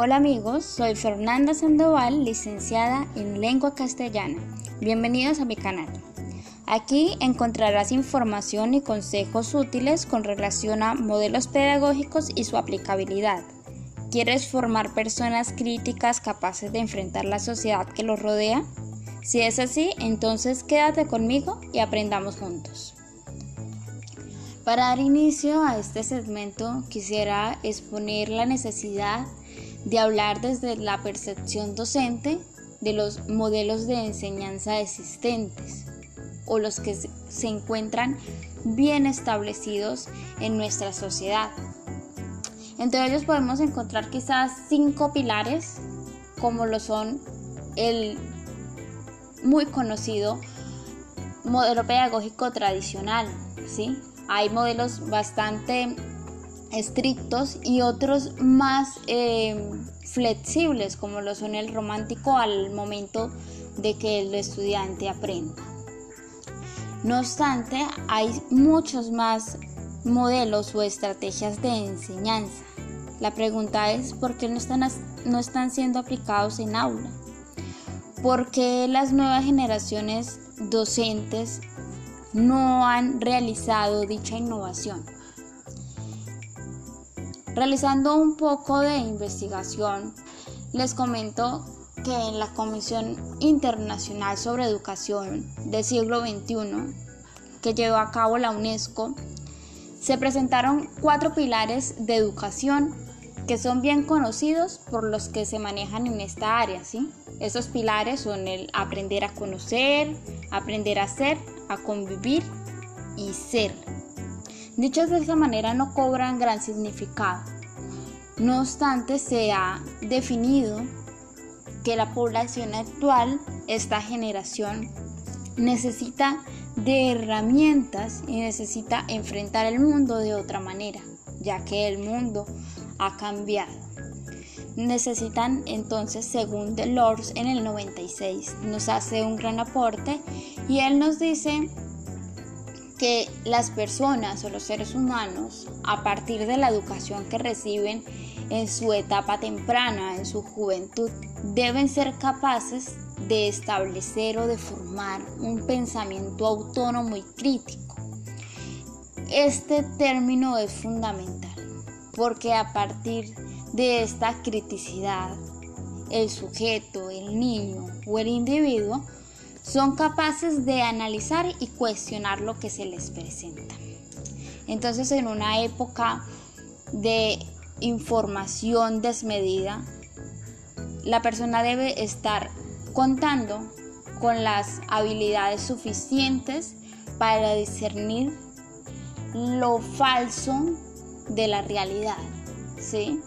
Hola amigos, soy Fernanda Sandoval, licenciada en lengua castellana. Bienvenidos a mi canal. Aquí encontrarás información y consejos útiles con relación a modelos pedagógicos y su aplicabilidad. ¿Quieres formar personas críticas capaces de enfrentar la sociedad que los rodea? Si es así, entonces quédate conmigo y aprendamos juntos. Para dar inicio a este segmento quisiera exponer la necesidad de hablar desde la percepción docente de los modelos de enseñanza existentes o los que se encuentran bien establecidos en nuestra sociedad. Entre ellos podemos encontrar quizás cinco pilares como lo son el muy conocido modelo pedagógico tradicional, ¿sí? Hay modelos bastante estrictos y otros más eh, flexibles como lo son el romántico al momento de que el estudiante aprenda. No obstante, hay muchos más modelos o estrategias de enseñanza. La pregunta es por qué no están, no están siendo aplicados en aula. ¿Por qué las nuevas generaciones docentes no han realizado dicha innovación? Realizando un poco de investigación, les comento que en la Comisión Internacional sobre Educación del siglo XXI, que llevó a cabo la UNESCO, se presentaron cuatro pilares de educación que son bien conocidos por los que se manejan en esta área. ¿sí? Esos pilares son el aprender a conocer, aprender a ser, a convivir y ser. Dichos de esa manera no cobran gran significado. No obstante, se ha definido que la población actual, esta generación, necesita de herramientas y necesita enfrentar el mundo de otra manera, ya que el mundo ha cambiado. Necesitan entonces, según Delors en el 96, nos hace un gran aporte y él nos dice que las personas o los seres humanos, a partir de la educación que reciben en su etapa temprana, en su juventud, deben ser capaces de establecer o de formar un pensamiento autónomo y crítico. Este término es fundamental porque a partir de esta criticidad, el sujeto, el niño o el individuo son capaces de analizar y cuestionar lo que se les presenta. Entonces en una época de información desmedida, la persona debe estar contando con las habilidades suficientes para discernir lo falso de la realidad, ¿sí?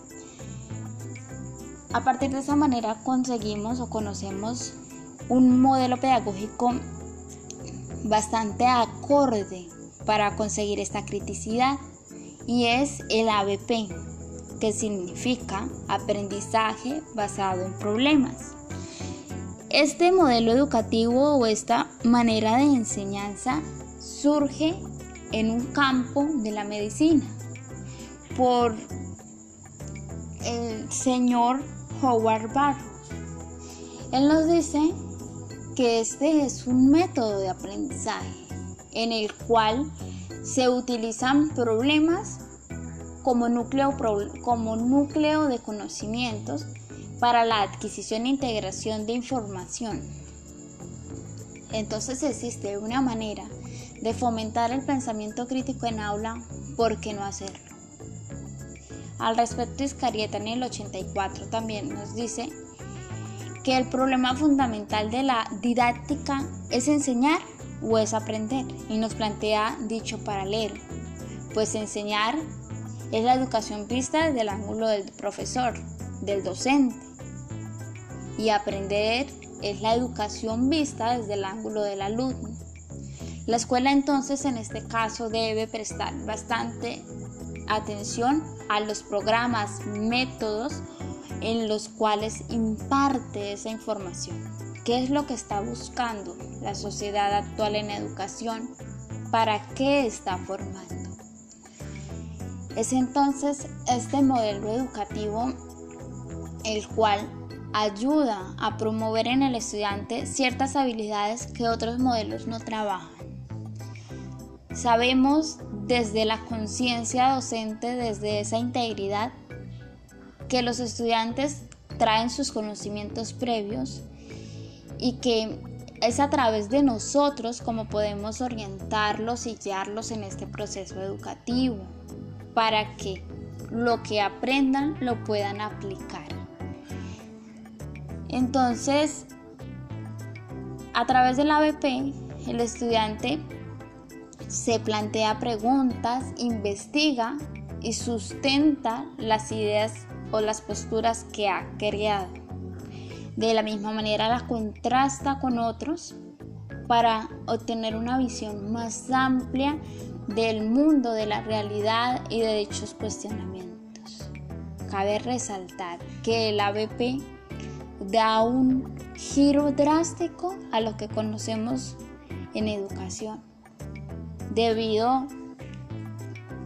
A partir de esa manera conseguimos o conocemos un modelo pedagógico bastante acorde para conseguir esta criticidad y es el ABP, que significa aprendizaje basado en problemas. Este modelo educativo o esta manera de enseñanza surge en un campo de la medicina por el señor Howard Barrow. Él nos dice que este es un método de aprendizaje en el cual se utilizan problemas como núcleo, como núcleo de conocimientos para la adquisición e integración de información. Entonces existe una manera de fomentar el pensamiento crítico en aula, ¿por qué no hacerlo? Al respecto, Iscarieta en el 84 también nos dice que el problema fundamental de la didáctica es enseñar o es aprender y nos plantea dicho paralelo, pues enseñar es la educación vista desde el ángulo del profesor, del docente, y aprender es la educación vista desde el ángulo del alumno. La escuela entonces en este caso debe prestar bastante atención a los programas, métodos en los cuales imparte esa información. ¿Qué es lo que está buscando la sociedad actual en educación? ¿Para qué está formando? Es entonces este modelo educativo el cual ayuda a promover en el estudiante ciertas habilidades que otros modelos no trabajan. Sabemos desde la conciencia docente, desde esa integridad, que los estudiantes traen sus conocimientos previos y que es a través de nosotros como podemos orientarlos y guiarlos en este proceso educativo para que lo que aprendan lo puedan aplicar. Entonces, a través del ABP, el estudiante se plantea preguntas, investiga y sustenta las ideas o las posturas que ha creado. De la misma manera la contrasta con otros para obtener una visión más amplia del mundo, de la realidad y de dichos cuestionamientos. Cabe resaltar que el ABP da un giro drástico a lo que conocemos en educación, debido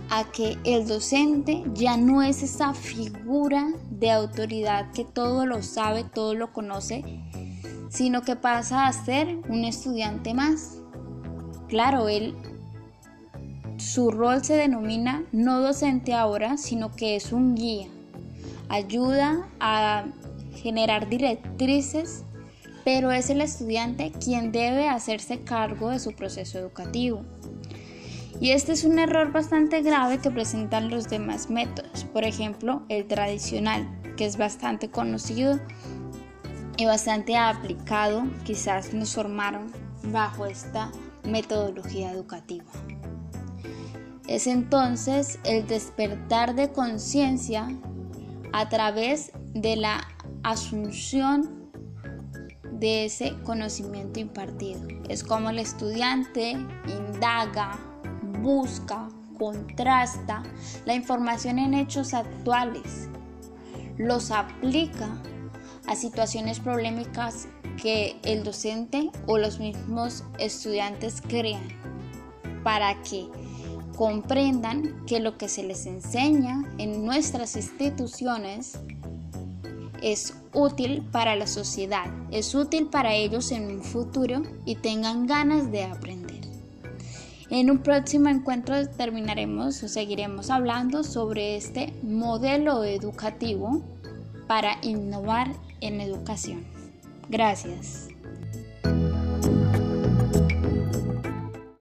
a que el docente ya no es esa figura de autoridad que todo lo sabe, todo lo conoce, sino que pasa a ser un estudiante más. Claro, él su rol se denomina no docente ahora, sino que es un guía. Ayuda a generar directrices, pero es el estudiante quien debe hacerse cargo de su proceso educativo. Y este es un error bastante grave que presentan los demás métodos, por ejemplo el tradicional, que es bastante conocido y bastante aplicado, quizás nos formaron bajo esta metodología educativa. Es entonces el despertar de conciencia a través de la asunción de ese conocimiento impartido. Es como el estudiante indaga, busca, contrasta la información en hechos actuales, los aplica a situaciones problemáticas que el docente o los mismos estudiantes crean para que comprendan que lo que se les enseña en nuestras instituciones es útil para la sociedad, es útil para ellos en un futuro y tengan ganas de aprender. En un próximo encuentro terminaremos o seguiremos hablando sobre este modelo educativo para innovar en educación. Gracias.